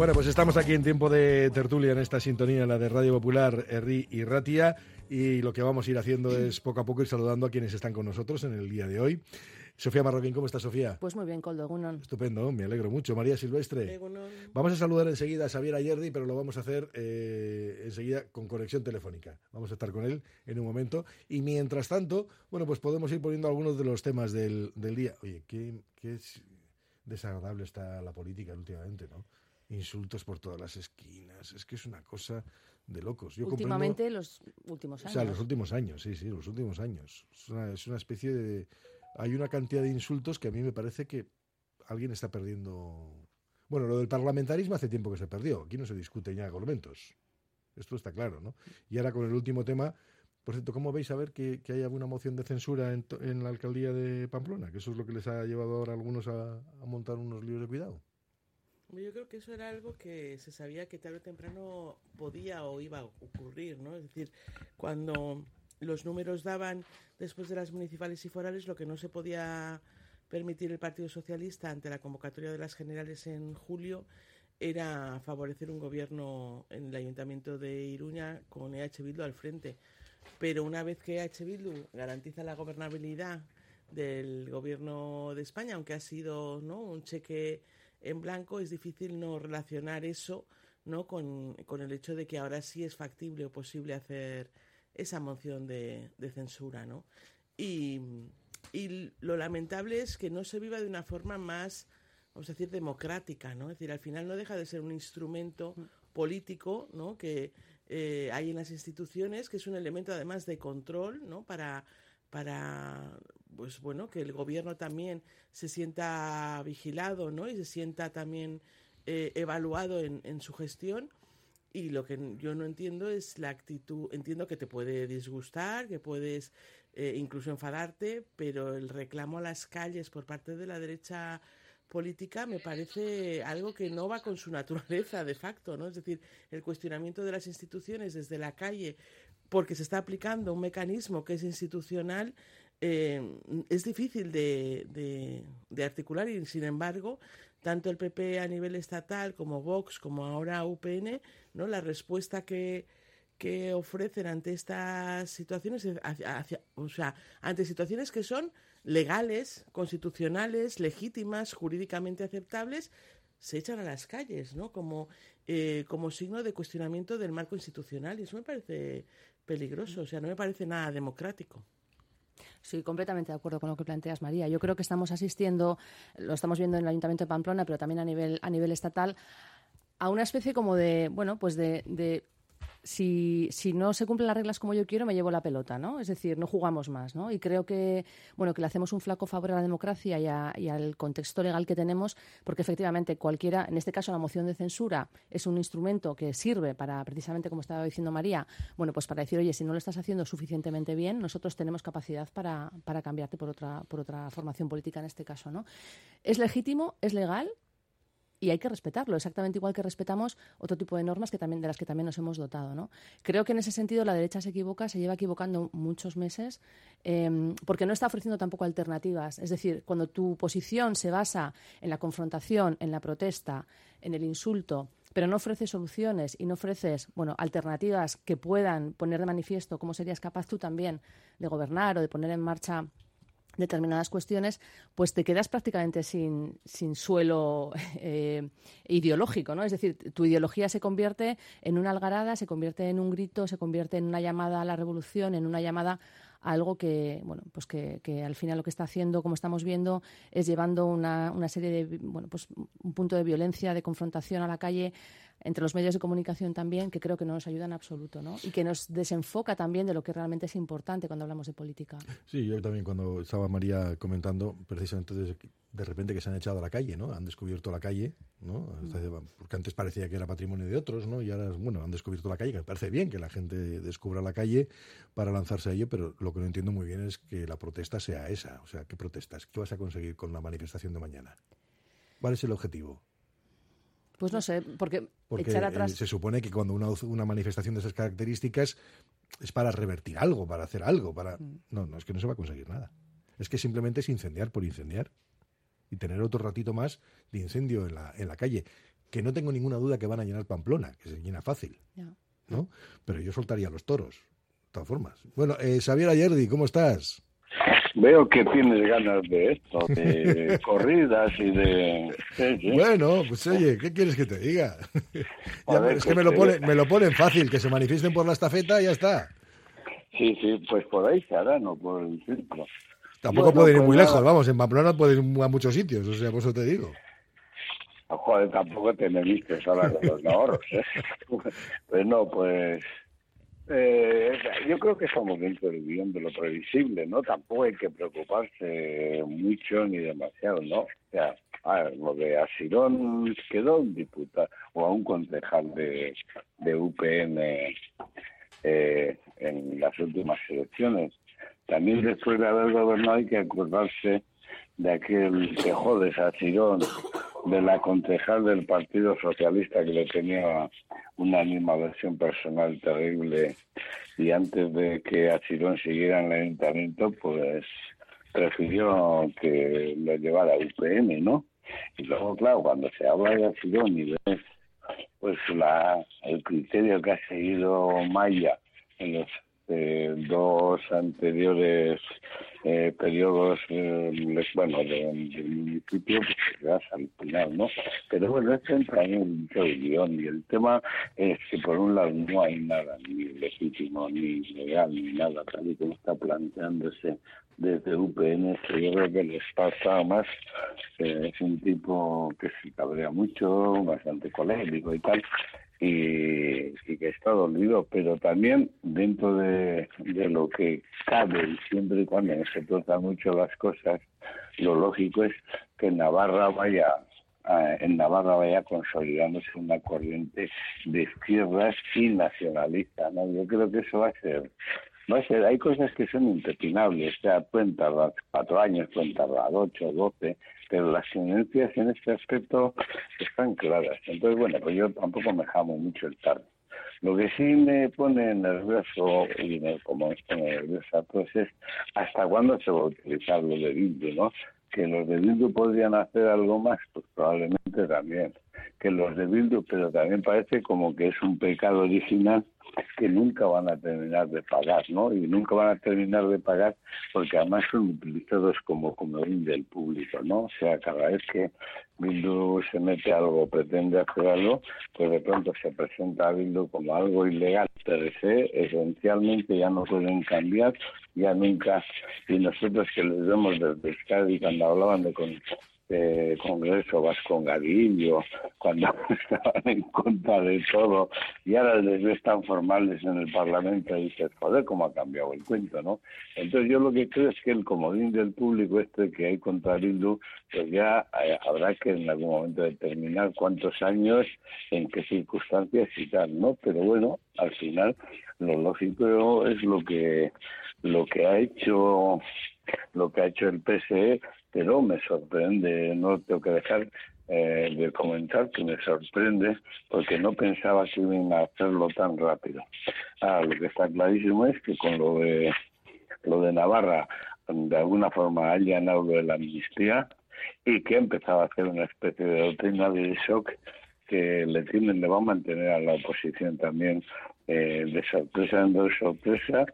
Bueno, pues estamos aquí en tiempo de tertulia en esta sintonía, la de Radio Popular, Erri y Ratia, y lo que vamos a ir haciendo es poco a poco ir saludando a quienes están con nosotros en el día de hoy. Sofía Marroquín, ¿cómo está Sofía? Pues muy bien, Coldo Gunon. Estupendo, me alegro mucho. María Silvestre. Vamos a saludar enseguida a Xavier Ayerdi, pero lo vamos a hacer eh, enseguida con conexión telefónica. Vamos a estar con él en un momento. Y mientras tanto, bueno, pues podemos ir poniendo algunos de los temas del, del día. Oye, qué, qué es- desagradable está la política últimamente, ¿no? Insultos por todas las esquinas. Es que es una cosa de locos. Yo comprendo- Últimamente, los últimos o años. sea, los últimos años, sí, sí, los últimos años. Es una, es una especie de... Hay una cantidad de insultos que a mí me parece que alguien está perdiendo... Bueno, lo del parlamentarismo hace tiempo que se perdió. Aquí no se discute ya argumentos. Esto está claro, ¿no? Y ahora con el último tema... Por cierto, ¿cómo veis a ver que, que hay alguna moción de censura en, en la alcaldía de Pamplona? Que eso es lo que les ha llevado ahora a algunos a, a montar unos líos de cuidado. Yo creo que eso era algo que se sabía que tarde o temprano podía o iba a ocurrir, ¿no? Es decir, cuando los números daban después de las municipales y forales, lo que no se podía permitir el Partido Socialista ante la convocatoria de las generales en julio era favorecer un gobierno en el Ayuntamiento de Iruña con EH Bildu al frente. Pero una vez que EH Bildu garantiza la gobernabilidad del gobierno de España, aunque ha sido ¿no? un cheque en blanco, es difícil no relacionar eso ¿no? con, con el hecho de que ahora sí es factible o posible hacer esa moción de, de censura. ¿no? Y, y lo lamentable es que no se viva de una forma más, vamos a decir, democrática. ¿no? Es decir, al final no deja de ser un instrumento político ¿no? que eh, hay en las instituciones, que es un elemento además de control ¿no? para, para pues bueno que el gobierno también se sienta vigilado ¿no? y se sienta también eh, evaluado en, su gestión y lo que yo no entiendo es la actitud entiendo que te puede disgustar que puedes eh, incluso enfadarte pero el reclamo a las calles por parte de la derecha política me parece algo que no va con su naturaleza de facto, ¿no? Es decir, el cuestionamiento de las instituciones desde la calle porque se está aplicando un mecanismo que es institucional eh, es difícil de, de- articular y sin embargo tanto el PP a nivel estatal como Vox como ahora UPN no la respuesta que que ofrecen ante estas situaciones es hacia- hacia- o sea ante situaciones que son legales constitucionales legítimas jurídicamente aceptables se echan a las calles, ¿no? Como, eh, como signo de cuestionamiento del marco institucional. Y eso me parece peligroso, o sea, no me parece nada democrático. Sí, completamente de acuerdo con lo que planteas, María. Yo creo que estamos asistiendo, lo estamos viendo en el Ayuntamiento de Pamplona, pero también a nivel, a nivel estatal, a una especie como de, bueno, pues de, de si, si no se cumplen las reglas como yo quiero, me llevo la pelota, ¿no? Es decir, no jugamos más, ¿no? Y creo que, bueno, que le hacemos un flaco favor a la democracia y, a- y al contexto legal que tenemos, porque efectivamente cualquiera, en este caso la moción de censura, es un instrumento que sirve para, precisamente como estaba diciendo María, bueno, pues para decir, oye, si no lo estás haciendo suficientemente bien, nosotros tenemos capacidad para, para cambiarte por otra, por otra formación política en este caso, ¿no? Es legítimo, es legal, y hay que respetarlo, exactamente igual que respetamos otro tipo de normas que también, de las que también nos hemos dotado. ¿no? Creo que en ese sentido la derecha se equivoca, se lleva equivocando muchos meses, eh, porque no está ofreciendo tampoco alternativas. Es decir, cuando tu posición se basa en la confrontación, en la protesta, en el insulto, pero no ofreces soluciones y no ofreces bueno, alternativas que puedan poner de manifiesto cómo serías capaz tú también de gobernar o de poner en marcha determinadas cuestiones, pues te quedas prácticamente sin, sin suelo eh, ideológico, ¿no? Es decir, tu ideología se convierte en una algarada, se convierte en un grito, se convierte en una llamada a la revolución, en una llamada a algo que, bueno, pues que, que al final lo que está haciendo, como estamos viendo, es llevando una, una serie de, bueno, pues un punto de violencia, de confrontación a la calle entre los medios de comunicación también, que creo que no nos ayuda en absoluto, ¿no? Y que nos desenfoca también de lo que realmente es importante cuando hablamos de política. Sí, yo también cuando estaba María comentando, precisamente de, de repente que se han echado a la calle, ¿no? Han descubierto la calle, ¿no? Porque antes parecía que era patrimonio de otros, ¿no? Y ahora, bueno, han descubierto la calle, que me parece bien que la gente descubra la calle para lanzarse a ello, pero lo que no entiendo muy bien es que la protesta sea esa. O sea, ¿qué protestas? ¿Qué vas a conseguir con la manifestación de mañana? ¿Cuál es el objetivo? Pues no sé, porque, Porque echar atrás. se supone que cuando una, una manifestación de esas características es para revertir algo, para hacer algo, para... Mm. No, no, es que no se va a conseguir nada. Es que simplemente es incendiar por incendiar y tener otro ratito más de incendio en la, en la calle. Que no tengo ninguna duda que van a llenar Pamplona, que se llena fácil. ¿no? Pero yo soltaría los toros, de todas formas. Bueno, eh, Xavier Ayerdi, ¿cómo estás? Veo que tienes ganas de esto, de corridas y de... Sí, sí. Bueno, pues oye, ¿qué quieres que te diga? Ya, es que me lo, te- pone, me lo ponen fácil, que se manifiesten por la estafeta y ya está. sí, sí, pues por ahí se hará, no por el círculo. Tampoco Bueno, pueden ir pues muy nada. lejos, vamos, en Pamplona puedes ir a muchos sitios, o sea, por eso te digo. Joder, tampoco te me vistes ahora de los ahorros, ¿eh? Pues no, pues... eh, yo creo que estamos dentro del guion de lo previsible, ¿no? Tampoco hay que preocuparse mucho ni demasiado, ¿no? O sea, a lo de Asirón quedó un diputado o a un concejal de, de UPN eh, en las últimas elecciones. También después de haber gobernado hay que acordarse de aquel que jode Asirón, de la concejal del Partido Socialista que le tenía una animadversión personal terrible y antes de que Asirón siguiera en el ayuntamiento, pues prefirió que lo llevara a UPN, ¿no? Y luego, claro, cuando se habla de Asirón y ves pues la, el criterio que ha seguido Maya en los eh, dos anteriores eh, periodos, eh, bueno, de- del municipio, pues al final, ¿no? Pero bueno, esto entra en un guion y el tema es que por un lado no hay nada ni legítimo, ni legal, ni nada, tal y como está planteándose desde UPN, que yo creo que les pasa más, eh, es un tipo que se cabrea mucho, bastante colérico y tal, y, y que está dolido, pero también dentro de, de lo que cabe siempre y cuando se tratan mucho las cosas, lo lógico es que Navarra vaya en Navarra vaya consolidándose una corriente de izquierdas y nacionalista, ¿no? Yo creo que eso va a ser va a ser, hay cosas que son impepinables, o sea, pueden tardar cuatro años, pueden tardar ocho, doce, pero las tendencias en este aspecto están claras. Entonces, bueno, pues yo tampoco me jamo mucho el tarde. Lo que sí me pone nervioso, y me, como me pone nerviosa, pues es hasta cuándo se va a utilizar lo de Bildu, ¿no? Que los de Bildu podrían hacer algo más, pues probablemente también. Que los de Bildu, pero también parece como que es un pecado original que nunca van a terminar de pagar, ¿no? Y nunca van a terminar de pagar porque además son utilizados como comodín del público, ¿no? O sea, cada vez que Bildu se mete algo, pretende hacer algo, pues de pronto se presenta a Bildu como algo ilegal per se, esencialmente ya no pueden cambiar, ya nunca, y nosotros que les vemos desde Euskadi cuando hablaban de con eh, Congreso Vascongadillo, cuando estaban en contra de todo, y ahora les ves tan formales en el Parlamento y dices, joder, cómo ha cambiado el cuento, ¿no? Entonces yo lo que creo es que el comodín del público este que hay contra Bildu, pues ya eh, habrá que en algún momento determinar cuántos años, en qué circunstancias y tal, ¿no? Pero bueno, al final lo lógico es lo que lo que ha hecho lo que ha hecho el PSE pero me sorprende, no tengo que dejar eh, de comentar que me sorprende porque no pensaba que iban a hacerlo tan rápido. Ah, lo que está clarísimo es que con lo de lo de Navarra de alguna forma ha llenado lo de la amnistía y que ha empezado a hacer una especie de doctrina de shock que le tiene, le va a mantener a la oposición también eh, de sorpresa en dos sorpresa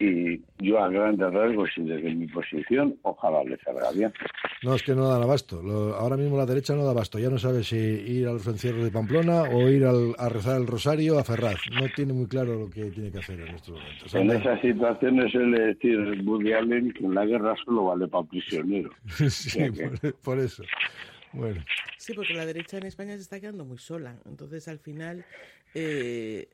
y yo a grandes rasgos y desde mi posición ojalá le salga bien. No, es que no dan abasto. Lo- ahora mismo la derecha no da abasto. Ya no sabe si ir a los encierros de Pamplona o ir al- a rezar el rosario a Ferraz. No tiene muy claro lo que tiene que hacer en estos momentos. En esas situaciones suele decir Woody Allen que en la guerra solo vale para prisioneros. sí, por, por eso. Bueno, Sí, porque la derecha en España se está quedando muy sola. Entonces, al final, eh,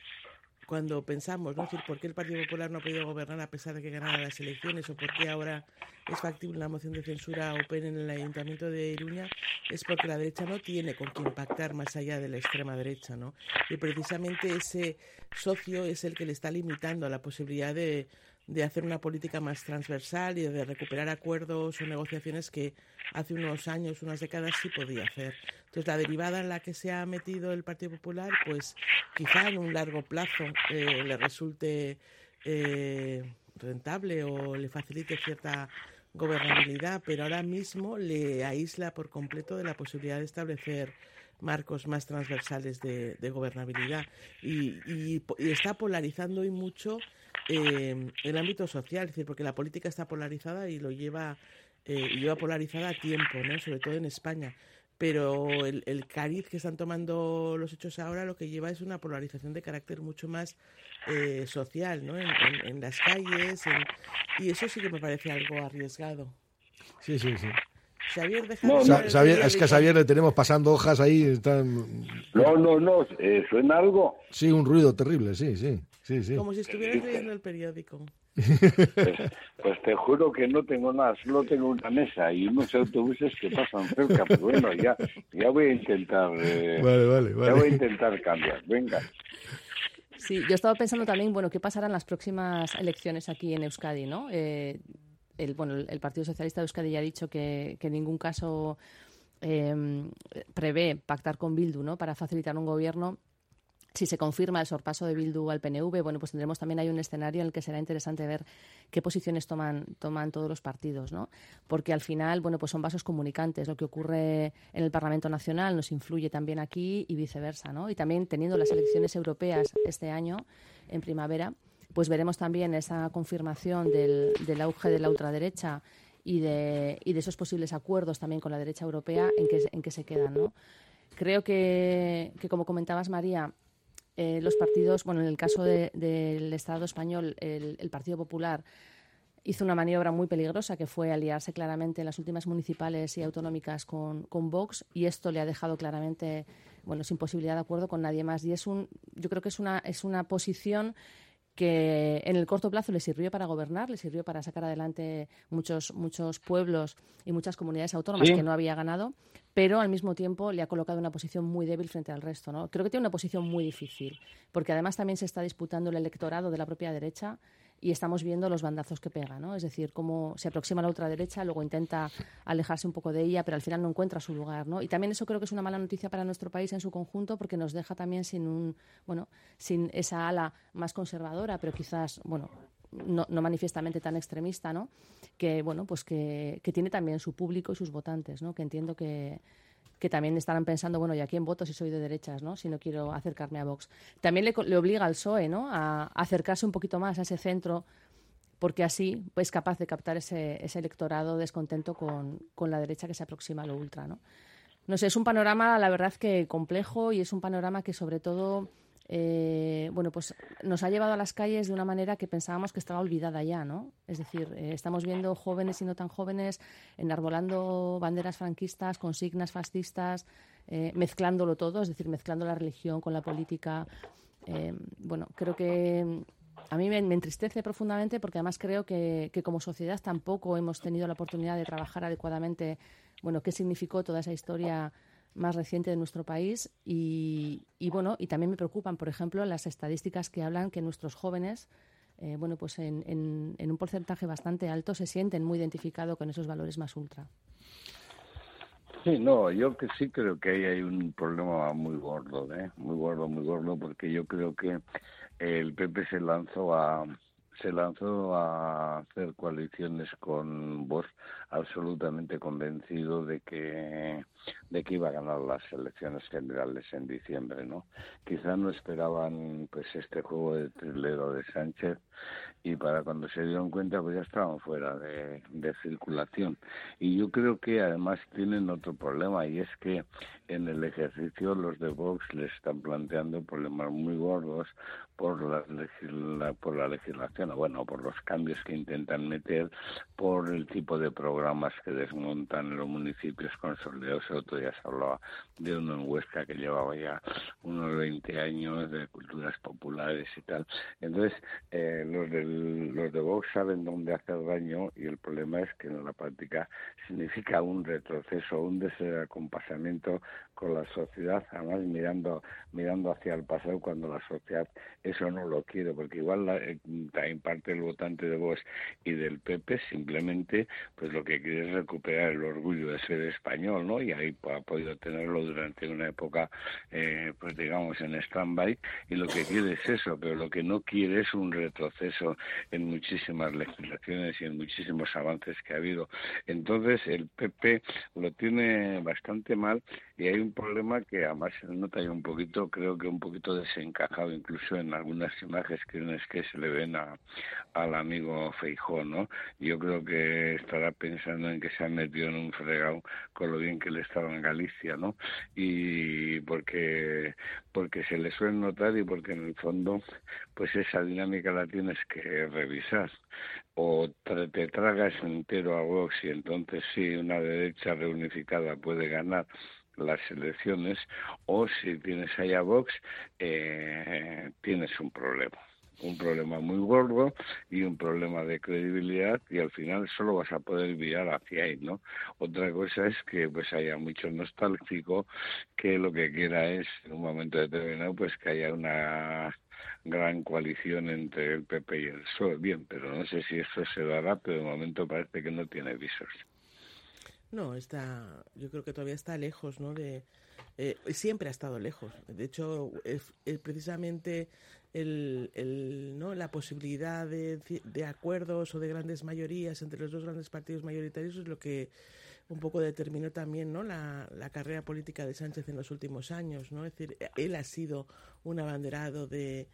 cuando pensamos, ¿no? Es decir, ¿por qué el Partido Popular no ha podido gobernar a pesar de que ganara las elecciones? ¿O por qué ahora es factible una moción de censura open en el Ayuntamiento de Iruña? Es porque la derecha no tiene con quién pactar más allá de la extrema derecha, ¿no? Y precisamente ese socio es el que le está limitando la posibilidad de, de hacer una política más transversal y de recuperar acuerdos o negociaciones que hace unos años, unas décadas sí podía hacer. Entonces, la derivada en la que se ha metido el Partido Popular, pues quizá en un largo plazo eh, le resulte eh, rentable o le facilite cierta gobernabilidad, pero ahora mismo le aísla por completo de la posibilidad de establecer marcos más transversales de, de gobernabilidad y, y, y está polarizando y mucho eh, el ámbito social, es decir, porque la política está polarizada y lo lleva, eh, lleva polarizada a tiempo, ¿no? sobre todo en España. Pero el, el cariz que están tomando los hechos ahora lo que lleva es una polarización de carácter mucho más eh, social, ¿no? En, en, en las calles, en- y eso sí que me parece algo arriesgado. sí, sí, sí. Xavier, deja No, no. Xavier- es que a. Xavier le tenemos pasando hojas ahí, están... No, no, no, eh, suena algo. Sí, un ruido terrible, sí, sí, sí, sí. Como si estuvieras leyendo el periódico. Pues, pues te juro que no tengo nada, solo tengo una mesa y unos autobuses que pasan cerca. Pero bueno, ya, ya voy a intentar, eh, Vale, vale, ya voy a vale. intentar cambiar. Venga. Sí, yo estaba pensando también, bueno, qué pasará en las próximas elecciones aquí en Euskadi, ¿no? Eh, el, bueno, el, Partido Socialista de Euskadi ya ha dicho que, que en ningún caso eh, prevé pactar con Bildu, ¿no? Para facilitar un gobierno. Si se confirma el sorpaso de Bildu al PNV, bueno, pues tendremos también un escenario en el que será interesante ver qué posiciones toman, toman todos los partidos, ¿no? Porque al final, bueno, pues son vasos comunicantes. Lo que ocurre en el Parlamento Nacional nos influye también aquí y viceversa, ¿no? Y también teniendo las elecciones europeas este año, en primavera, pues veremos también esa confirmación del, del auge de la ultraderecha y de, y de esos posibles acuerdos también con la derecha europea en que, en que se quedan, ¿no? Creo que, que, como comentabas, María, eh, los partidos, bueno, en el caso de- del Estado español, el, el Partido Popular hizo una maniobra muy peligrosa que fue aliarse claramente en las últimas municipales y autonómicas con, con Vox y esto le ha dejado claramente bueno sin posibilidad de acuerdo con nadie más y es un yo creo que es una es una posición que en el corto plazo le sirvió para gobernar, le sirvió para sacar adelante muchos muchos pueblos y muchas comunidades autónomas Sí. que no había ganado, pero al mismo tiempo le ha colocado una posición muy débil frente al resto, ¿no? Creo que tiene una posición muy difícil, porque además también se está disputando el electorado de la propia derecha y estamos viendo los bandazos que pega, ¿no? Es decir, cómo se aproxima a la ultraderecha, luego intenta alejarse un poco de ella, pero al final no encuentra su lugar, ¿no? Y también eso creo que es una mala noticia para nuestro país en su conjunto, porque nos deja también sin un, bueno, sin esa ala más conservadora, pero quizás, bueno, no, no manifiestamente tan extremista, ¿no? Que, bueno, pues que, que tiene también su público y sus votantes, ¿no? Que entiendo que, que también estarán pensando, bueno, ¿y a quién voto si soy de derechas, ¿no? Si no quiero acercarme a Vox. También le, le obliga al PSOE, ¿no? A, a acercarse un poquito más a ese centro, porque así es capaz de captar ese, ese electorado descontento con, con la derecha que se aproxima a lo ultra, ¿no? No sé, es un panorama, la verdad, que complejo y es un panorama que, sobre todo, eh, bueno, pues nos ha llevado a las calles de una manera que pensábamos que estaba olvidada ya, ¿no? Es decir, eh, estamos viendo jóvenes y no tan jóvenes enarbolando banderas franquistas, consignas fascistas, eh, mezclándolo todo, es decir, mezclando la religión con la política. Bueno, creo que mm, a mí me, me entristece profundamente porque además creo que, que como sociedad tampoco hemos tenido la oportunidad de trabajar adecuadamente, bueno, qué significó toda esa historia más reciente de nuestro país y, y, bueno y también me preocupan por ejemplo las estadísticas que hablan que nuestros jóvenes eh, bueno pues en, en, en, un porcentaje bastante alto se sienten muy identificados con esos valores más ultra Sí, no, yo que sí creo que ahí hay un problema muy gordo, ¿eh? muy gordo, muy gordo, porque yo creo que el PP se lanzó a se lanzó a hacer coaliciones con Vox absolutamente convencido de que de que iba a ganar las elecciones generales en diciembre, ¿no? Quizá no esperaban pues este juego de trilero de Sánchez y para cuando se dieron cuenta pues ya estaban fuera de, de circulación y yo creo que además tienen otro problema y es que en el ejercicio los de Vox les están planteando problemas muy gordos por la, legisla, por la legislación bueno, bueno, por los cambios que intentan meter, por el tipo de programas que desmontan los municipios consolidados. Otro día se hablaba de uno en Huesca que llevaba ya unos 20 años de culturas populares y tal. Entonces, eh, los, del, los de Vox saben dónde hacer daño y el problema es que en la práctica significa un retroceso, un desacompasamiento con la sociedad, además mirando mirando hacia el pasado cuando la sociedad eso no lo quiere, porque igual la, eh, también parte del votante de Vox y del PP simplemente pues lo que quiere es recuperar el orgullo de ser español, ¿no? Y ahí ha podido tenerlo durante una época, eh, pues digamos, en stand-by, y lo que quiere es eso, pero lo que no quiere es un retroceso en muchísimas legislaciones y en muchísimos avances que ha habido. Entonces el PP lo tiene bastante mal y hay un problema que además se nota ya un poquito, creo que un poquito desencajado incluso en algunas imágenes que, que se le ven a, al amigo Feijó, ¿no? Yo creo que estará pensando en que se ha metido en un fregado con lo bien que le estaba en Galicia, ¿no? Y porque porque se le suele notar y porque en el fondo pues esa dinámica la tienes que revisar o te tragas entero a Vox y entonces sí una derecha reunificada puede ganar las elecciones o si tienes ahí a Vox eh, tienes un problema un problema muy gordo y un problema de credibilidad y al final solo vas a poder mirar hacia ahí, ¿no? Otra cosa es que pues haya mucho nostálgico que lo que quiera es en un momento determinado pues que haya una gran coalición entre el PP y el PSOE. Bien, pero no sé si esto se dará, pero de momento parece que no tiene visos. No, está, yo creo que todavía está lejos, ¿no? De, eh, siempre ha estado lejos. De hecho, precisamente el, el, ¿no? la posibilidad de, de, acuerdos o de grandes mayorías entre los dos grandes partidos mayoritarios es lo que un poco determinó también ¿no? la, la carrera política de Sánchez en los últimos años. ¿no? Es decir, él ha sido un abanderado de,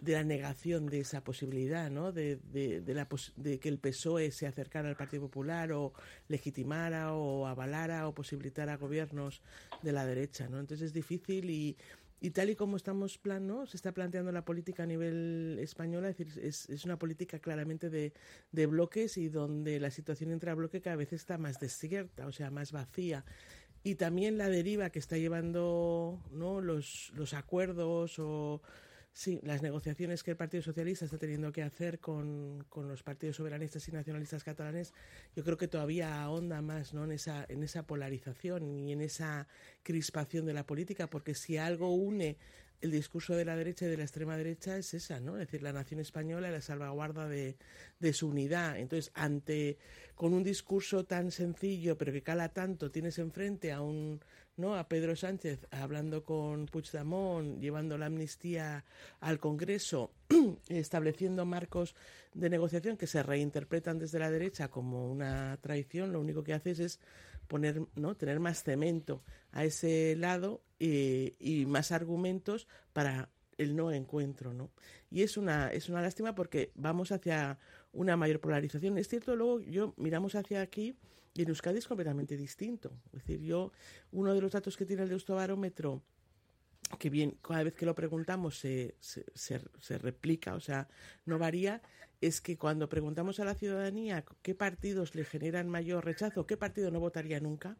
de la negación de esa posibilidad, ¿no? De, de, de, la de que el PSOE se acercara al Partido Popular o legitimara o avalara o posibilitara gobiernos de la derecha, ¿no? Entonces es difícil y, y tal y como estamos plan, ¿no? se está planteando la política a nivel español, es decir, es, una política claramente de, de bloques y donde la situación entre bloque cada vez está más desierta, o sea, más vacía y también la deriva que está llevando ¿no? los, los acuerdos o Sí, las negociaciones que el Partido Socialista está teniendo que hacer con, con, los partidos soberanistas y nacionalistas catalanes, yo creo que todavía ahonda más ¿no? en, esa, en esa polarización y en esa crispación de la política, porque si algo une el discurso de la derecha y de la extrema derecha es esa, ¿no? Es decir, la nación española y la salvaguarda de, de su unidad. Entonces, ante con un discurso tan sencillo, pero que cala tanto, tienes enfrente a un ¿no? a Pedro Sánchez hablando con Puigdemont, llevando la amnistía al Congreso, estableciendo marcos de negociación que se reinterpretan desde la derecha como una traición, lo único que haces es poner, ¿no? tener más cemento a ese lado y, y más argumentos para el no encuentro, ¿no? Y es una, es una lástima porque vamos hacia una mayor polarización. Es cierto, luego yo miramos hacia aquí y en Euskadi es completamente distinto. Es decir, yo, uno de los datos que tiene el Deustobarómetro, que bien, cada vez que lo preguntamos se, se, se, se, replica, o sea, no varía, es que cuando preguntamos a la ciudadanía qué partidos le generan mayor rechazo, qué partido no votaría nunca,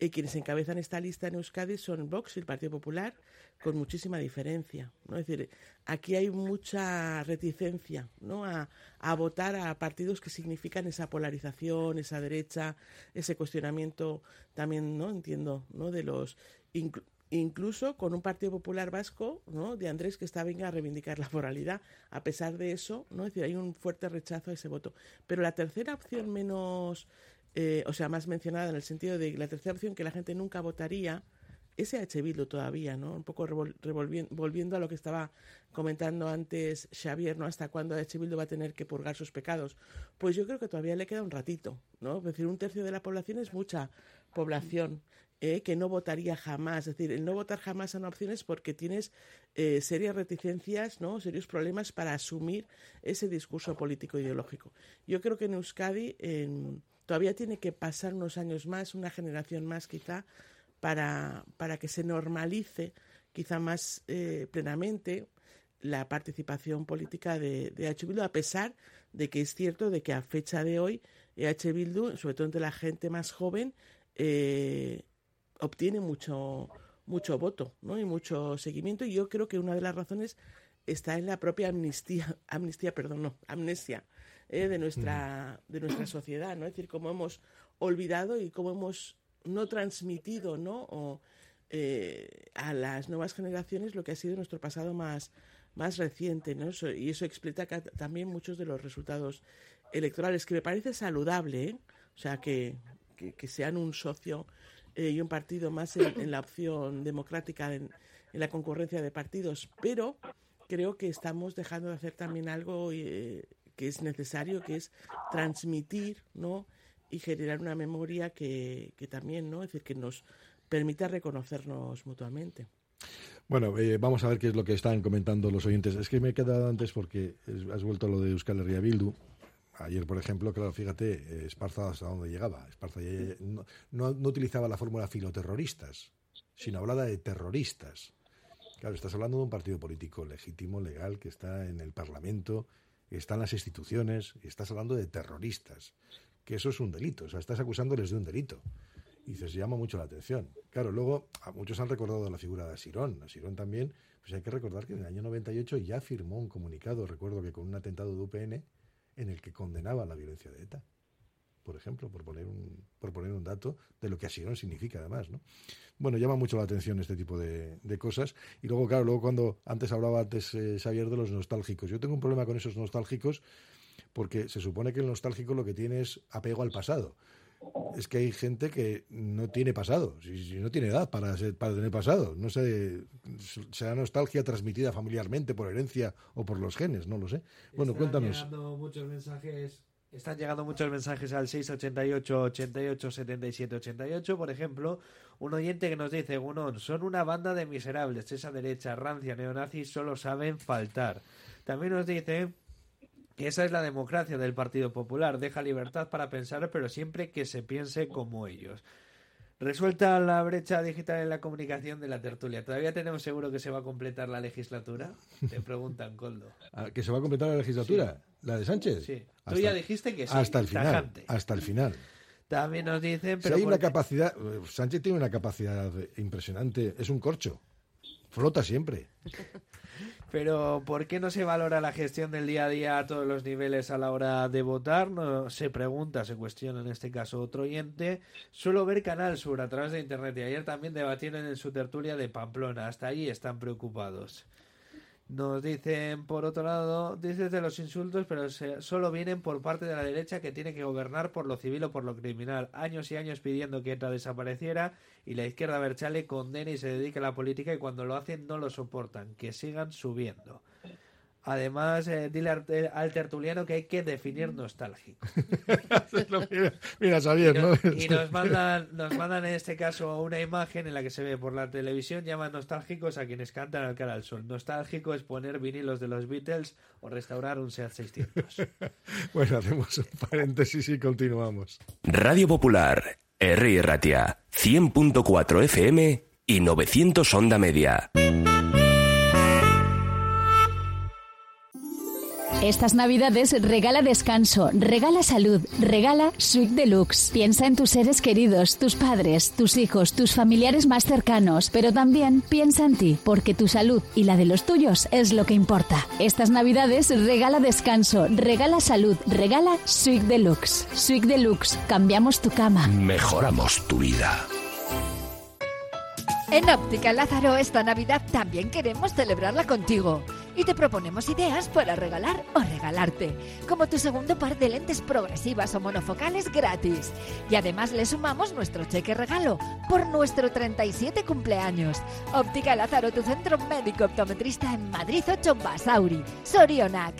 y quienes encabezan esta lista en Euskadi son Vox y el Partido Popular, con muchísima diferencia. ¿no? Es decir, aquí hay mucha reticencia ¿no? a, a, votar a partidos que significan esa polarización, esa derecha, ese cuestionamiento también, ¿no? entiendo, ¿no? de los incluso con un Partido Popular Vasco, ¿no? de Andrés que está venga a reivindicar la moralidad. A pesar de eso, ¿no? es decir, hay un fuerte rechazo a ese voto. Pero la tercera opción menos eh, o sea, más mencionada en el sentido de la tercera opción que la gente nunca votaría, ese H. Bildu todavía, ¿no? Un poco volviendo a lo que estaba comentando antes Xavier, ¿no? Hasta cuándo H. Bildu va a tener que purgar sus pecados. Pues yo creo que todavía le queda un ratito, ¿no? Es decir, un tercio de la población es mucha población. Eh, que no votaría jamás, es decir, el no votar jamás a una opción es porque tienes eh, serias reticencias, ¿no? serios problemas para asumir ese discurso político ideológico. Yo creo que en Euskadi, en, todavía tiene que pasar unos años más, una generación más quizá, para, para que se normalice quizá más eh, plenamente la participación política de, de EH Bildu, a pesar de que es cierto de que a fecha de hoy EH Bildu, sobre todo entre la gente más joven, eh, obtiene mucho, mucho voto ¿no? y mucho seguimiento. Y yo creo que una de las razones está en la propia amnistía, amnistía, perdón, no, amnesia eh, de, nuestra, de nuestra sociedad, ¿no? Es decir, cómo hemos olvidado y cómo hemos no transmitido, ¿no? O, eh, a las nuevas generaciones lo que ha sido nuestro pasado más, más reciente, ¿no? Eso- y eso explica ca- también muchos de los resultados electorales, que me parece saludable, ¿eh? O sea, que, que, que sean un socio eh, y un partido más en, en la opción democrática, en, en la concurrencia de partidos, pero creo que estamos dejando de hacer también algo eh, que es necesario, que es transmitir, ¿no? Y generar una memoria que, que también, ¿no? Es decir, que nos permita reconocernos mutuamente. Bueno, eh, vamos a ver qué es lo que están comentando los oyentes. Es que me he quedado antes porque has vuelto a lo de Euskal Herria Bildu. Ayer, por ejemplo, claro, fíjate, eh, Esparza hasta dónde llegaba. Esparza no- no utilizaba la fórmula filoterroristas, sino hablaba de terroristas. Claro, estás hablando de un partido político legítimo, legal, que está en el Parlamento, que está en las instituciones, estás hablando de terroristas. Que eso es un delito, o sea, estás acusándoles de un delito. Y dices, llama mucho la atención. Claro, luego a muchos han recordado la figura de Asirón. Asirón también, pues hay que recordar que en el año 98 ya firmó un comunicado, recuerdo que con un atentado de UPN, en el que condenaba la violencia de ETA. Por ejemplo, por poner un, por poner un dato de lo que Asirón significa además, ¿no? Bueno, llama mucho la atención este tipo de, de cosas. Y luego, claro, luego cuando antes hablaba antes eh, Xavier de los nostálgicos. Yo tengo un problema con esos nostálgicos porque se supone que el nostálgico lo que tiene es apego al pasado. Es que hay gente que no tiene pasado, si, si no tiene edad para, ser- para tener pasado. No sé, será nostalgia transmitida familiarmente por herencia o por los genes, no lo sé. Bueno, Están cuéntanos. llegando muchos mensajes. Están llegando muchos mensajes al 688 88 77 88. Por ejemplo, un oyente que nos dice: Gunón, son una banda de miserables. Esa derecha rancia neonazi solo saben faltar. También nos dice que esa es la democracia del Partido Popular. Deja libertad para pensar, pero siempre que se piense como ellos. Resuelta la brecha digital en la comunicación de la tertulia. ¿Todavía tenemos seguro que se va a completar la legislatura? Te preguntan, Coldo. Ah, ¿Que se va a completar la legislatura? ¿La de Sánchez? Sí. Tú Hasta- ya dijiste que sí. Hasta el final. tajante. Hasta el final. También nos dicen, Si pero hay una capacidad, Sánchez tiene una capacidad impresionante, es un corcho, flota siempre. pero ¿por qué no se valora la gestión del día a día a todos los niveles a la hora de votar? No, se pregunta, se cuestiona en este caso otro oyente. Suelo ver Canal Sur a través de Internet y ayer también debatieron en su tertulia de Pamplona. Hasta ahí están preocupados. Nos dicen, por otro lado, dices de los insultos, pero se- solo vienen por parte de la derecha que tiene que gobernar por lo civil o por lo criminal. Años y años pidiendo que ETA desapareciera y la izquierda Berchale condene y se dedique a la política y cuando lo hacen no lo soportan. Que sigan subiendo. Además, eh, dile al, al tertuliano que hay que definir nostálgico. mira, mira, Xavier, ¿no? Y nos mandan, nos mandan en este caso una imagen en la que se ve por la televisión, llaman nostálgicos a quienes cantan al cara al sol. Nostálgico es poner vinilos de los Beatles o restaurar un Seat 600. Bueno, hacemos un paréntesis y continuamos. Radio Popular, R. Ratia, 100.4 FM y 900 Onda Media. Estas navidades regala descanso, regala salud, regala Suite Deluxe. Piensa en tus seres queridos, tus padres, tus hijos, tus familiares más cercanos, pero también piensa en ti, porque tu salud y la de los tuyos es lo que importa. Estas navidades regala descanso, regala salud, regala Suite Deluxe. Suite Deluxe, cambiamos tu cama. Mejoramos tu vida. En Óptica Lázaro esta Navidad también queremos celebrarla contigo y te proponemos ideas para regalar o regalarte, como tu segundo par de lentes progresivas o monofocales gratis. Y además le sumamos nuestro cheque regalo por nuestro 37 cumpleaños. Óptica Lázaro, tu centro médico optometrista en Madrid 8 Basauri, Sorionac.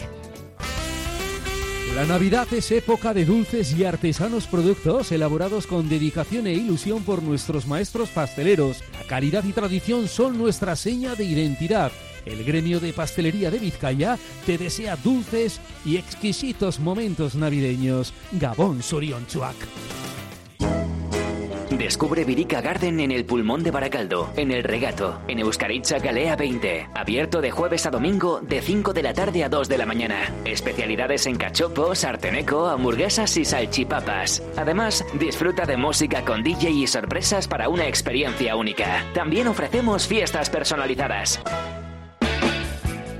La Navidad es época de dulces y artesanos productos elaborados con dedicación e ilusión por nuestros maestros pasteleros. La calidad y tradición son nuestra seña de identidad. El gremio de pastelería de Vizcaya te desea dulces y exquisitos momentos navideños. Gabón Surionchuac. Descubre Virica Garden en el pulmón de Baracaldo, en el Regato, en Euskaritza Galea 20. Abierto de jueves a domingo de 5 de la tarde a 2 de la mañana. Especialidades en cachopo, sarteneco, hamburguesas y salchipapas. Además, disfruta de música con DJ y sorpresas para una experiencia única. También ofrecemos fiestas personalizadas.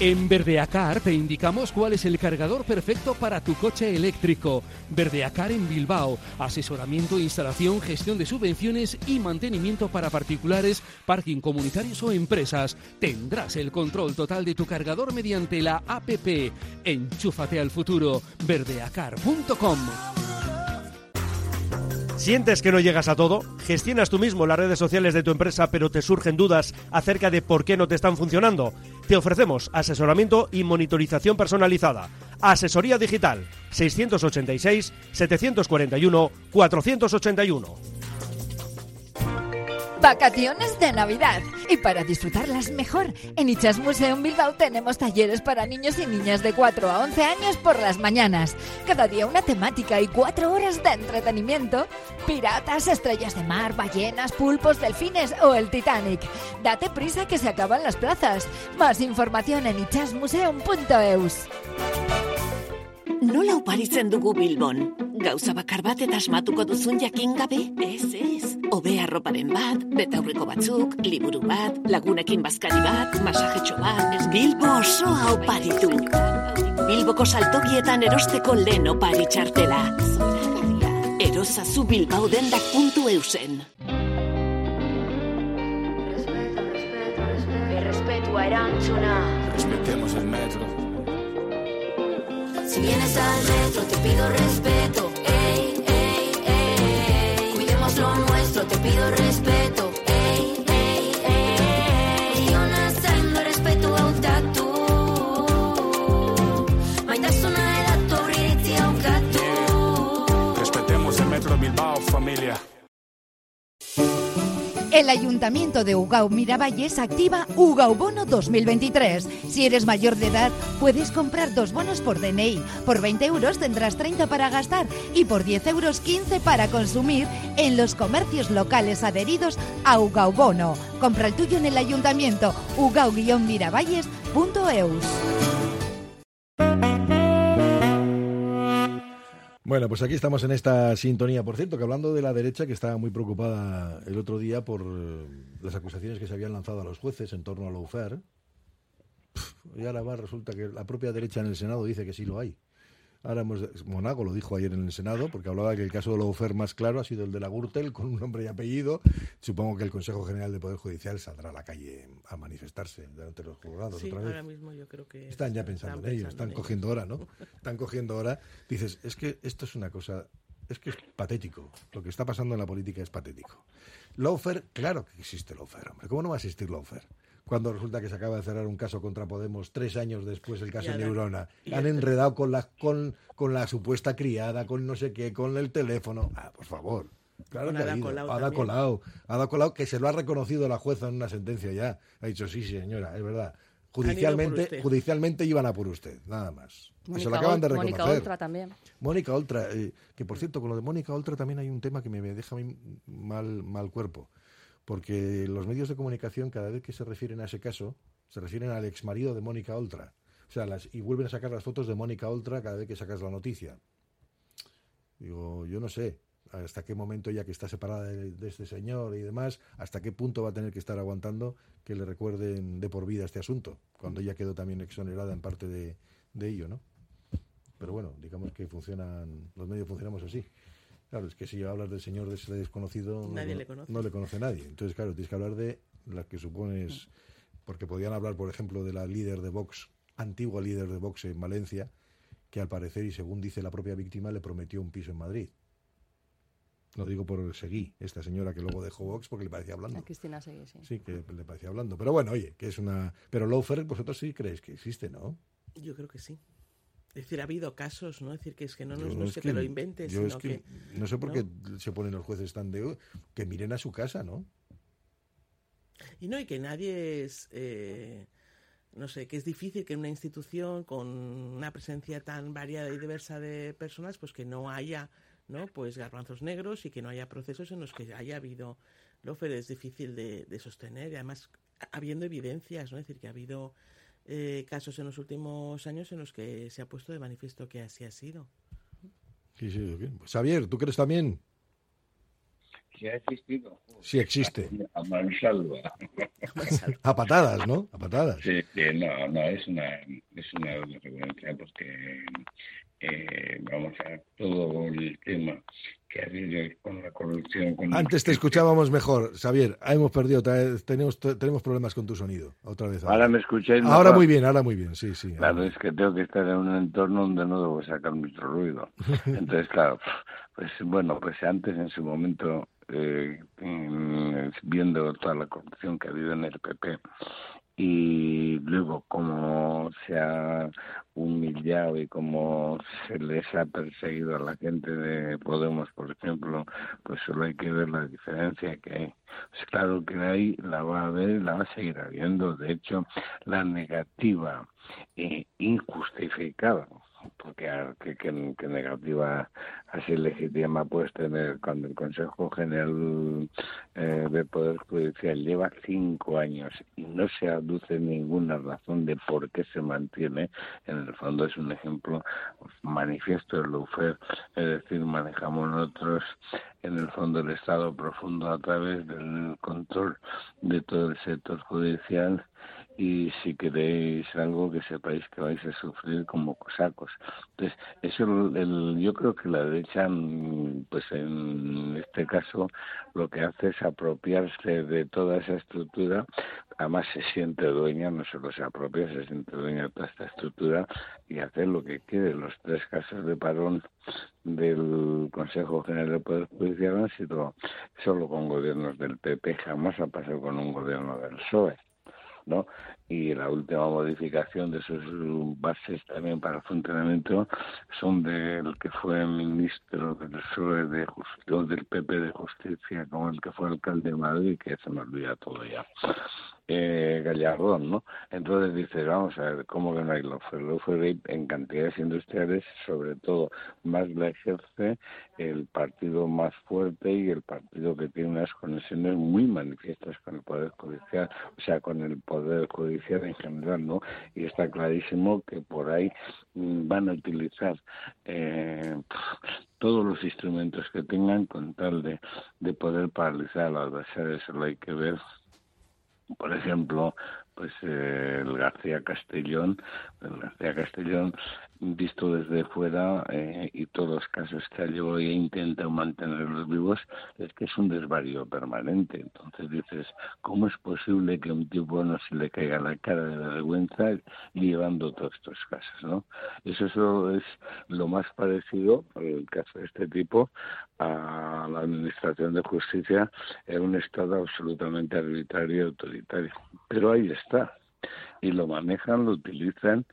En Verdeacar te indicamos cuál es el cargador perfecto para tu coche eléctrico. Verdeacar en Bilbao. Asesoramiento, instalación, gestión de subvenciones y mantenimiento para particulares, parking comunitarios o empresas. Tendrás el control total de tu cargador mediante la APP. Enchúfate al futuro. Verdeacar.com. ¿Sientes que no llegas a todo? ¿Gestionas tú mismo las redes sociales de tu empresa pero te surgen dudas acerca de por qué no te están funcionando? Te ofrecemos asesoramiento y monitorización personalizada. Asesoría digital 686 741 481. Vacaciones de Navidad. Y para disfrutarlas mejor, en Ichas Museum Bilbao tenemos talleres para niños y niñas de 4 a 11 años por las mañanas. Cada día una temática y 4 horas de entretenimiento. Piratas, estrellas de mar, ballenas, pulpos, delfines o el Titanic. Date prisa que se acaban las plazas. Más información en ichasmuseum.eus. Nola oparitzen dugu Bilbon? Gauza bakar bat eta asmatuko duzun jakin gabe? Ez, ez. Obe arroparen bat, betaurreko batzuk, liburu bat, lagunekin bazkari bat, masajetxo bat... Ez Bilbo osoa oparitu. Bilboko saltokietan erosteko lehen opari txartela. Erosazu Bilbao dendak puntu eusen. Errespetua erantzuna. Respetemos el metro. Si vienes al metro te pido respeto. El Ayuntamiento de Ugao Miravalles activa Ugao Bono 2023. Si eres mayor de edad, puedes comprar dos bonos por DNI. Por 20 euros tendrás 30 para gastar y por 10 euros 15 para consumir en los comercios locales adheridos a Ugao Bono. Compra el tuyo en el Ayuntamiento ugao-miravalles.eus. Bueno, pues aquí estamos en esta sintonía. Por cierto, que hablando de la derecha, que estaba muy preocupada el otro día por eh, las acusaciones que se habían lanzado a los jueces en torno a lawfare, y ahora va, resulta que la propia derecha en el Senado dice que sí lo hay. Ahora hemos, Monago lo dijo ayer en el Senado, porque hablaba que el caso de lawfare más claro ha sido el de la Gürtel, con un nombre y apellido. Supongo que el Consejo General de Poder Judicial saldrá a la calle a manifestarse delante de los juzgados Sí, otra vez. ahora mismo yo creo que Están ya pensando están en ello, están en cogiendo hora, ¿no? Están cogiendo hora. Dices, es que esto es una cosa, es que es patético. Lo que está pasando en la política es patético. Lawfare, claro que existe lawfare, hombre. ¿Cómo no va a existir lawfare? Cuando resulta que se acaba de cerrar un caso contra Podemos tres años después el caso Neurona. Han enredado con la, con, con la supuesta criada, con no sé qué, con el teléfono. Ah, por favor. Claro Con que ha Ada habido. Colau Ada. Colau. Ada Colau, que se lo ha reconocido la jueza en una sentencia ya. Ha dicho, sí, señora, es verdad. Judicialmente, judicialmente iban a por usted, nada más. Que se Mónica lo acaban de reconocer. Mónica Oltra también. Mónica Oltra, eh, que por cierto, con lo de Mónica Oltra también hay un tema que me, me deja a mí mal, mal cuerpo. Porque los medios de comunicación, cada vez que se refieren a ese caso, se refieren al exmarido de Mónica Oltra. O sea, las, y vuelven a sacar las fotos de Mónica Oltra cada vez que sacas la noticia. Digo, yo no sé hasta qué momento ya que está separada de, este señor y demás, hasta qué punto va a tener que estar aguantando que le recuerden de por vida este asunto, cuando ella quedó también exonerada en parte de, de ello, ¿no? Pero bueno, digamos que funcionan, los medios funcionamos así. Claro, es que si hablas del señor de ese desconocido, no- Nadie no, le conoce. no le conoce nadie. Entonces, claro, tienes que hablar de las que supones, porque podían hablar, por ejemplo, de la líder de Vox, antigua líder de Vox en Valencia, que al parecer, y según dice la propia víctima, le prometió un piso en Madrid. No digo por seguí, esta señora que luego dejó Vox porque le parecía hablando. A Cristina Seguí, sí. Sí, que le parecía hablando. Pero bueno, oye, que es una... Pero Lawfare, vosotros sí creéis que existe, ¿no? Yo creo que sí. Es decir, ha habido casos, ¿no? Es decir, que es que no, no, no es que, que- te lo inventes, yo sino es que que... no sé por ¿no? qué se ponen los jueces tan de que miren a su casa, ¿no? Y no, y que nadie es, eh, no sé, que es difícil que en una institución con una presencia tan variada y diversa de personas, pues que no haya, ¿no? Pues garbanzos negros y que no haya procesos en los que haya habido lofer, es difícil de, de sostener y además habiendo evidencias, ¿no? Es decir, que ha habido eh, casos en los últimos años en los que se ha puesto de manifiesto que así ha sido. Sí, sí, ¿qué? Xavier, ¿tú crees también? Que ha existido. Sí existe. A mansalva. A patadas, ¿no? A patadas. Sí, sí, no, no, es una, es una referencia porque, eh, vamos a ver, todo el tema que ha habido con la corrupción. Con Antes te escuchábamos mejor, Xavier. Hemos perdido, tenemos, tenemos problemas con tu sonido. Otra vez. Ahora me escucháis Ahora mejor. muy bien, ahora muy bien, sí, sí. Claro, es que tengo que estar en un entorno donde no debo sacar mucho ruido. Entonces, claro, pues bueno, pues antes en su momento, eh, mm, viendo toda la corrupción que ha habido en el PP y luego cómo se ha humillado y cómo se les ha perseguido a la gente de Podemos, por ejemplo, pues solo hay que ver la diferencia que hay. Pues claro que ahí la va a haber y la va a seguir habiendo. De hecho, la negativa eh, injustificada porque que, que- que negativa así legítima puedes tener cuando el Consejo General eh, del Poder Judicial lleva cinco años y no se aduce ninguna razón de por qué se mantiene, en el fondo es un ejemplo manifiesto del Lufer, es decir, manejamos nosotros en el fondo el Estado profundo a través del control de todo el sector judicial y si queréis algo que sepáis que vais a sufrir como cosacos. Entonces, eso el- el- yo creo que la derecha, mm, pues en este caso, lo que hace es apropiarse de toda esa estructura, además se siente dueña, no solo se apropia, se siente dueña de toda esta estructura y hacer lo que quiere. Los tres casos de parón del Consejo General del Poder Judicial han sido solo con gobiernos del PP, jamás ha pasado con un gobierno del PSOE. ¿No? Y la última modificación de sus bases también para el funcionamiento son del que fue ministro del PSOE de Justicia, del PP de Justicia, como el que fue alcalde de Madrid, que se me olvida todo ya. Eh, Gallardón, ¿no? Entonces dices, vamos a ver, ¿cómo que no hay? Lofer hay en cantidades industriales, sobre todo, más la ejerce el partido más fuerte y el partido que tiene unas conexiones muy manifiestas con el Poder Judicial, o sea, con el Poder Judicial en general, ¿no? Y está clarísimo que por ahí mm, van a utilizar eh, todos los instrumentos que tengan con tal de, de poder paralizar al adversario. Eso lo hay que ver por ejemplo, pues eh, el García Castellón, el García Castellón visto desde fuera eh, y todos los casos que ha llevado e intenta mantenerlos vivos, es que es un desvarío permanente. Entonces dices, ¿cómo es posible que a un tipo no se le caiga la cara de vergüenza llevando todos estos casos? ¿no? Eso, eso es lo más parecido, el caso de este tipo, a la Administración de Justicia en un Estado absolutamente arbitrario y autoritario. Pero ahí está. Y lo manejan, lo utilizan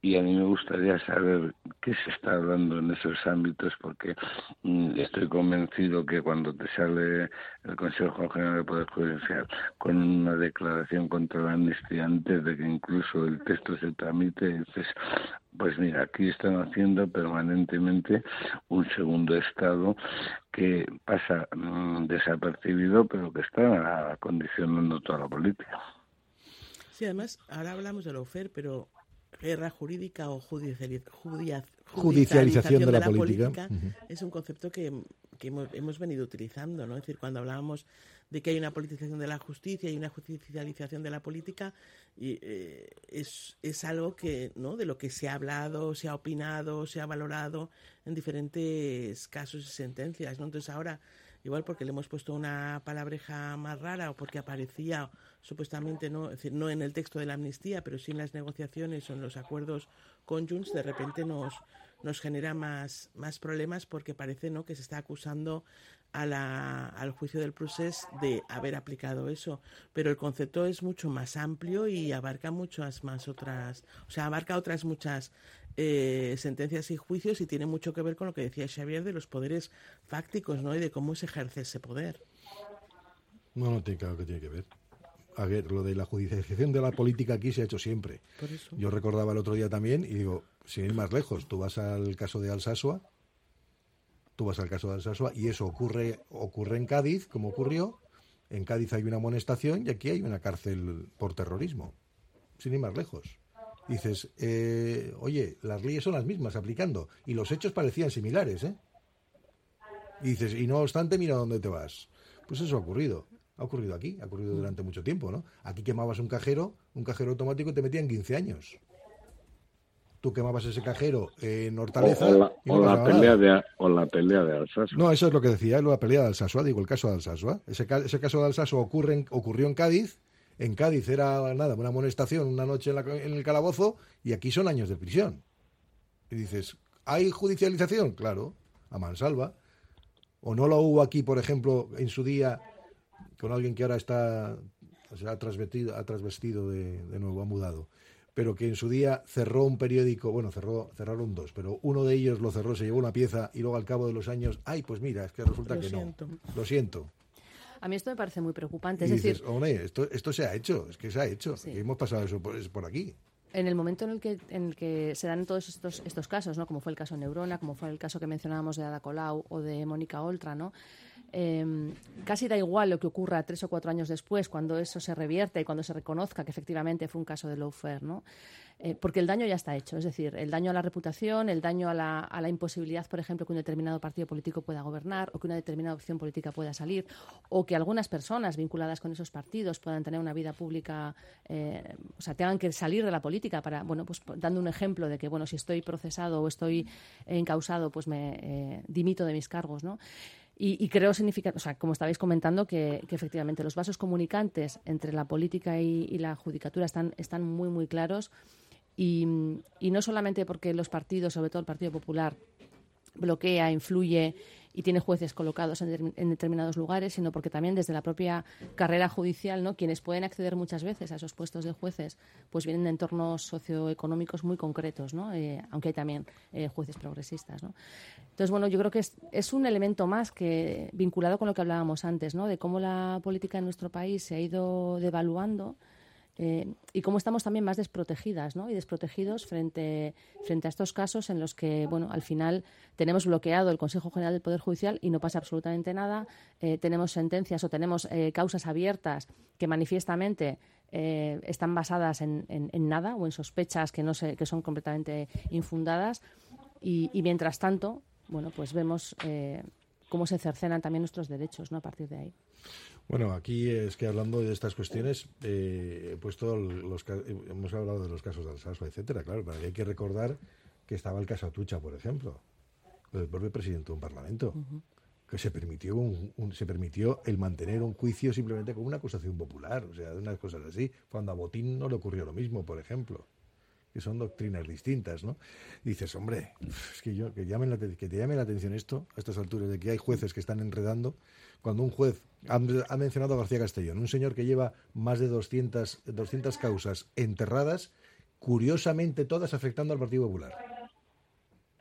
y a mí me gustaría saber qué se está hablando en esos ámbitos porque mm, estoy convencido que cuando te sale el Consejo General del Poder Judicial con una declaración contra la amnistía antes de que incluso el texto se tramite, dices, pues mira, aquí están haciendo permanentemente un segundo estado que pasa mm, desapercibido pero que está condicionando toda la política. Sí, además, ahora hablamos de lofer, pero guerra jurídica o judia- Judicialización de la política. Es un concepto que, que hemos, hemos venido utilizando, ¿no? Es decir, cuando hablábamos de que hay una politización de la justicia y una judicialización de la política, y, eh, es, es algo que, ¿no? De lo que se ha hablado, se ha opinado, se ha valorado en diferentes casos y sentencias, ¿no? Entonces ahora igual porque le hemos puesto una palabreja más rara o porque aparecía supuestamente no, es decir, no en el texto de la amnistía, pero sí en las negociaciones o en los acuerdos con Junts, de repente nos, nos genera más, más problemas porque parece ¿no? que se está acusando a la, al juicio del procés de haber aplicado eso. Pero el concepto es mucho más amplio y abarca muchas más otras, o sea, abarca otras muchas eh, sentencias y juicios y tiene mucho que ver con lo que decía Xavier de los poderes fácticos, ¿no? Y de cómo se ejerce ese poder. No, no tiene claro que tiene que ver. A ver, lo de la judicialización de la política aquí se ha hecho siempre. Por eso. Yo recordaba el otro día también y digo, sin ir más lejos, tú vas al caso de Alsasua, tú vas al caso de Alsasua y eso ocurre, ocurre en Cádiz, como ocurrió. En Cádiz hay una amonestación y aquí hay una cárcel por terrorismo. Sin ir más lejos. Dices, eh, oye, las leyes son las mismas aplicando y los hechos parecían similares, ¿eh? Y dices, y no obstante, mira dónde te vas. Pues eso ha ocurrido. Ha ocurrido aquí, ha ocurrido durante mucho tiempo, ¿no? Aquí quemabas un cajero, un cajero automático y te metían 15 años. Tú quemabas ese cajero en Hortaleza. O, o la, y no o la pelea de, o la pelea de Alsasua. No, eso es lo que decía, la pelea de Alsasua, digo, el caso de Alsasua. Ese, ca- ese caso de Alsasua ocurre en- ocurrió en Cádiz. En Cádiz era nada, una amonestación, una noche en, la- en el calabozo, y aquí son años de prisión. Y dices, ¿hay judicialización? Claro, a mansalva. ¿O no lo hubo aquí, por ejemplo, en su día, con alguien que ahora está, o sea, ha trasvestido, ha trasvestido de, de nuevo, ha mudado? Pero que en su día cerró un periódico, bueno, cerró, cerraron dos, pero uno de ellos lo cerró, se llevó una pieza y luego al cabo de los años, ay, pues mira, es que resulta Lo que siento. no. Lo siento. A mí esto me parece muy preocupante. Y Es dices, decir, hombre, esto, esto se ha hecho, es que se ha hecho, que hemos pasado eso por, es por aquí. en el momento en el que en el que se dan todos estos estos casos, ¿no? Como fue el caso Neurona, como fue el caso que mencionábamos de Ada Colau o de Mónica Oltra, ¿no? Eh, casi da igual lo que ocurra tres o cuatro años después, cuando eso se revierte y cuando se reconozca que efectivamente fue un caso de lawfare, ¿no? Eh, porque el daño ya está hecho, es decir, el daño a la reputación, el daño a la, a la imposibilidad, por ejemplo, que un determinado partido político pueda gobernar o que una determinada opción política pueda salir o que algunas personas vinculadas con esos partidos puedan tener una vida pública, eh, o sea, tengan que salir de la política para, bueno, pues dando un ejemplo de que, bueno, si estoy procesado o estoy encausado, pues me eh, dimito de mis cargos, ¿no? Y, creo significa, o sea, como estabais comentando, que, que efectivamente los vasos comunicantes entre la política y, la judicatura están, están muy, muy claros. Y no solamente porque los partidos, sobre todo el Partido Popular, bloquea, influye y tiene jueces colocados en, determin- en determinados lugares, sino porque también desde la propia carrera judicial, ¿no? quienes pueden acceder muchas veces a esos puestos de jueces, pues vienen de entornos socioeconómicos muy concretos, ¿no? Eh, aunque hay también eh, jueces progresistas. ¿no? Entonces, bueno, yo creo que es, es un elemento más que vinculado con lo que hablábamos antes, ¿no? de cómo la política en nuestro país se ha ido devaluando eh, y cómo estamos también más desprotegidas ¿no? y desprotegidos frente, frente a estos casos en los que, bueno, al final tenemos bloqueado el Consejo General del Poder Judicial y no pasa absolutamente nada. Eh, tenemos sentencias o tenemos eh, causas abiertas que manifiestamente están basadas en, en- nada o en sospechas que, no se, que son completamente infundadas. Y, y mientras tanto, bueno, pues vemos cómo se cercenan también nuestros derechos ¿no? a partir de ahí. Bueno, aquí es que hablando de estas cuestiones, eh, he puesto los, hemos hablado de los casos de Alsasua, etcétera, claro, pero hay que recordar que estaba el caso Atucha, por ejemplo, del propio presidente de un parlamento, que se permitió un, un- se permitió el mantener un juicio simplemente con una acusación popular, o sea, de unas cosas así, cuando a Botín no le ocurrió lo mismo, por ejemplo que son doctrinas distintas, ¿no? Dices, hombre, es que yo que, llamen la, que te llame la atención esto a estas alturas de que hay jueces que están enredando. Cuando un juez ha, ha mencionado a García Castellón, un señor que lleva más de 200, 200 causas enterradas, curiosamente todas afectando al Partido Popular.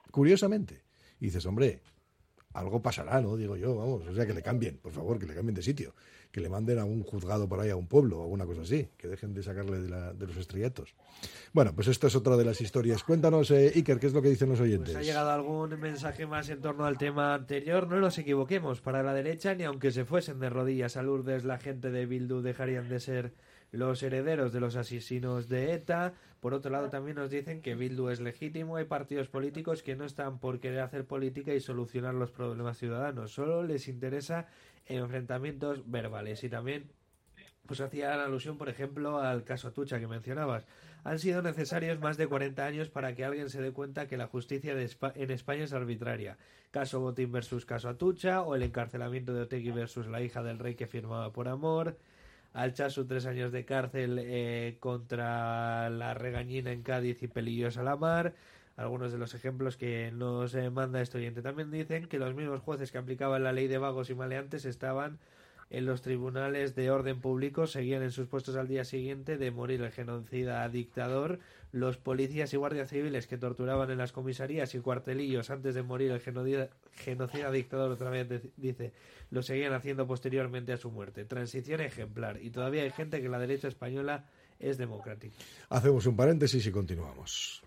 Curiosamente. Y dices, hombre, algo pasará, ¿no? Digo yo, vamos, o sea, que le cambien, por favor, que le cambien de sitio, que le manden a un juzgado por ahí, a un pueblo, o alguna cosa así, que dejen de sacarle de, la- de los estrellatos. Bueno, pues esta es otra de las historias. Cuéntanos, eh, Iker, ¿qué es lo que dicen los oyentes? Pues ha llegado algún mensaje más en torno al tema anterior. No nos equivoquemos, para la derecha, ni aunque se fuesen de rodillas a Lourdes, la gente de Bildu dejarían de ser los herederos de los asesinos de ETA. Por otro lado, también nos dicen que Bildu es legítimo. Hay partidos políticos que no están por querer hacer política y solucionar los problemas ciudadanos. Solo les interesa enfrentamientos verbales. Y también pues hacían alusión, por ejemplo, al caso Atucha que mencionabas. Han sido necesarios más de 40 años para que alguien se dé cuenta que la justicia en España es arbitraria. Caso Botín versus caso Atucha o el encarcelamiento de Otegui versus la hija del rey que firmaba por amor. al Chasu tres años de cárcel eh, contra la regañina en Cádiz y Pelillos a la mar. Algunos de los ejemplos que nos eh, manda este oyente también dicen que los mismos jueces que aplicaban la ley de vagos y maleantes estaban en los tribunales de orden público, seguían en sus puestos al día siguiente de morir el genocida dictador, los policías y guardias civiles que torturaban en las comisarías y cuartelillos antes de morir el genocida, genocida dictador, otra vez dice, lo seguían haciendo posteriormente a su muerte. Transición ejemplar. Y todavía hay gente que la derecha española es democrática. Hacemos un paréntesis y continuamos.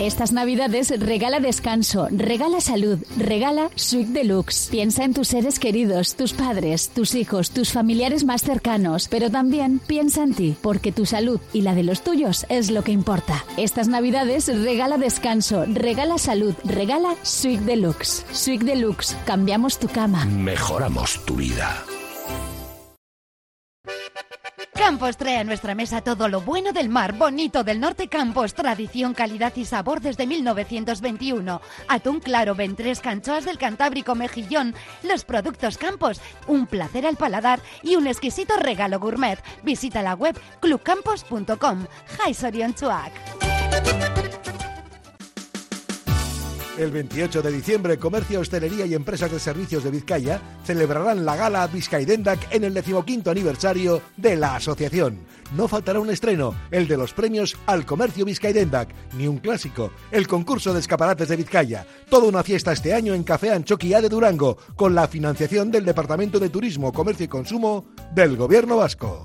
Estas navidades regala descanso, regala salud, regala Suite Deluxe. Piensa en tus seres queridos, tus padres, tus hijos, tus familiares más cercanos, pero también piensa en ti, porque tu salud y la de los tuyos es lo que importa. Estas navidades regala descanso, regala salud, regala Suite Deluxe. Suite Deluxe, cambiamos tu cama. Mejoramos tu vida. Campos trae a nuestra mesa todo lo bueno del mar bonito del norte Campos, tradición, calidad y sabor desde 1921. Atún claro, ventres, canchoas del Cantábrico, mejillón, los productos Campos, un placer al paladar y un exquisito regalo gourmet. Visita la web clubcampos.com. Chuak. El 28 de diciembre, Comercio, Hostelería y Empresas de Servicios de Vizcaya celebrarán la gala Vizcaidendac en el decimoquinto aniversario de la asociación. No faltará un estreno, el de los premios al Comercio Vizcaidendac, ni un clásico, el concurso de escaparates de Vizcaya. Toda una fiesta este año en Café Anchoquia de Durango, con la financiación del Departamento de Turismo, Comercio y Consumo del Gobierno Vasco.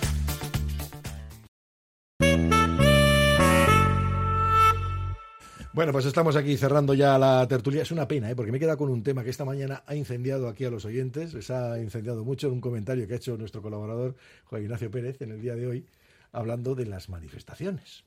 Bueno, pues estamos aquí cerrando ya la tertulia. Es una pena, ¿eh? porque me he quedado con un tema que esta mañana ha incendiado aquí a los oyentes. Les ha incendiado mucho en un comentario que ha hecho nuestro colaborador Juan Ignacio Pérez en el día de hoy, hablando de las manifestaciones.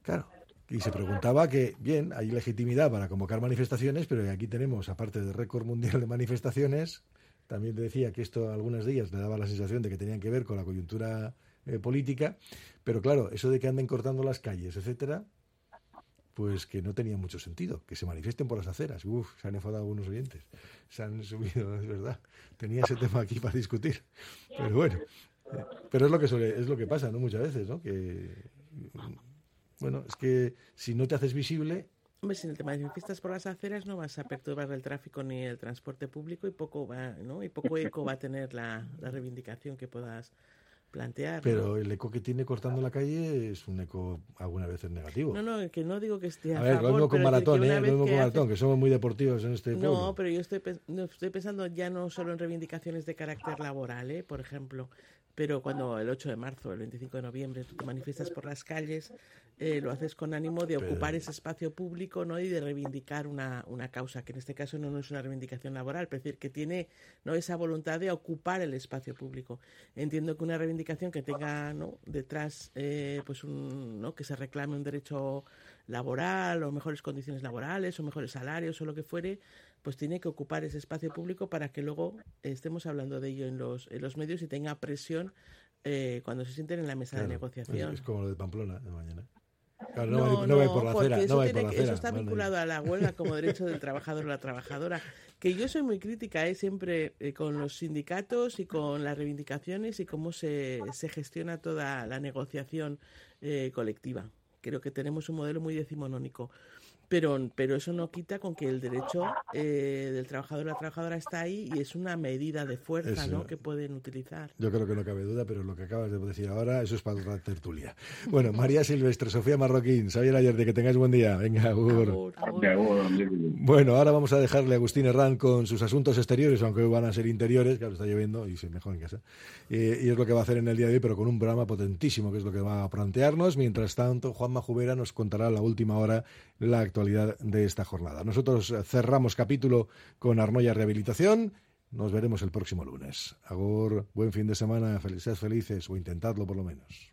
Claro, y se preguntaba que, bien, hay legitimidad para convocar manifestaciones, pero aquí tenemos, aparte del récord mundial de manifestaciones, también decía que esto algunos días le daba la sensación de que tenían que ver con la coyuntura eh, política, pero claro, eso de que anden cortando las calles, etcétera, pues que no tenía mucho sentido, que se manifiesten por las aceras. Uf, se han enfadado algunos oyentes, se han subido, es verdad. Tenía ese tema aquí para discutir, pero bueno, pero es lo que suele- es lo que pasa, ¿no? Muchas veces, ¿no? Que bueno, es que si no te haces visible, Hombre, si te manifiestas por las aceras no vas a perturbar el tráfico ni el transporte público y poco va, ¿no? Y poco eco va a tener la, la reivindicación que puedas plantear. ¿no? pero el eco que tiene cortando la calle es un eco algunas veces negativo. No, no, que no digo que esté a, a ver, favor, lo mismo con maratón, ¿eh? Lo mismo con haces- maratón, que somos muy deportivos en este pueblo. No, pero yo estoy, no, estoy pensando ya no solo en reivindicaciones de carácter laboral, ¿eh? por ejemplo, pero cuando el 8 de marzo, el 25 de noviembre, tú te manifiestas por las calles, eh, lo haces con ánimo de Pero- ocupar ese espacio público ¿no? y de reivindicar una, una causa, que en este caso no, no es una reivindicación laboral, es decir, que tiene ¿no? esa voluntad de ocupar el espacio público. Entiendo que una reivindicación que tenga ¿no? detrás eh, pues un, ¿no? que se reclame un derecho laboral o mejores condiciones laborales o mejores salarios o lo que fuere, pues tiene que ocupar ese espacio público para que luego estemos hablando de ello en los, en los medios y tenga presión eh, cuando se sienten en la mesa de negociación. Es, es como lo de Pamplona de mañana. Claro, no no va por la porque acera, eso, no va tiene por la que- eso está bueno. vinculado a la huelga como derecho del trabajador o la trabajadora. Que yo soy muy crítica ¿eh? siempre eh, con los sindicatos y con las reivindicaciones y cómo se, se gestiona toda la negociación eh, colectiva. Creo que tenemos un modelo muy decimonónico. Pero, pero eso no quita con que el derecho eh, del trabajador o la trabajadora está ahí y es una medida de fuerza Eso. ¿no? que pueden utilizar. Yo creo que no cabe duda, pero lo que acabas de decir ahora, eso es para otra tertulia. Bueno, María Silvestre, Sofía Marroquín, Xavier Ayerde, que tengáis buen día. Venga, agur. Bueno, ahora vamos a dejarle a Agustín Herrán con sus asuntos exteriores, aunque hoy van a ser interiores, claro, está lloviendo y se mejor en casa. Eh, y es lo que va a hacer en el día de hoy, pero con un programa potentísimo, que es lo que va a plantearnos. Mientras tanto, Juanma Jubera nos contará la última hora la actualidad de esta jornada. Nosotros eh, cerramos capítulo con Arnoya Rehabilitación. Nos veremos el próximo lunes. Agur, buen fin de semana, felices felices, o intentadlo por lo menos.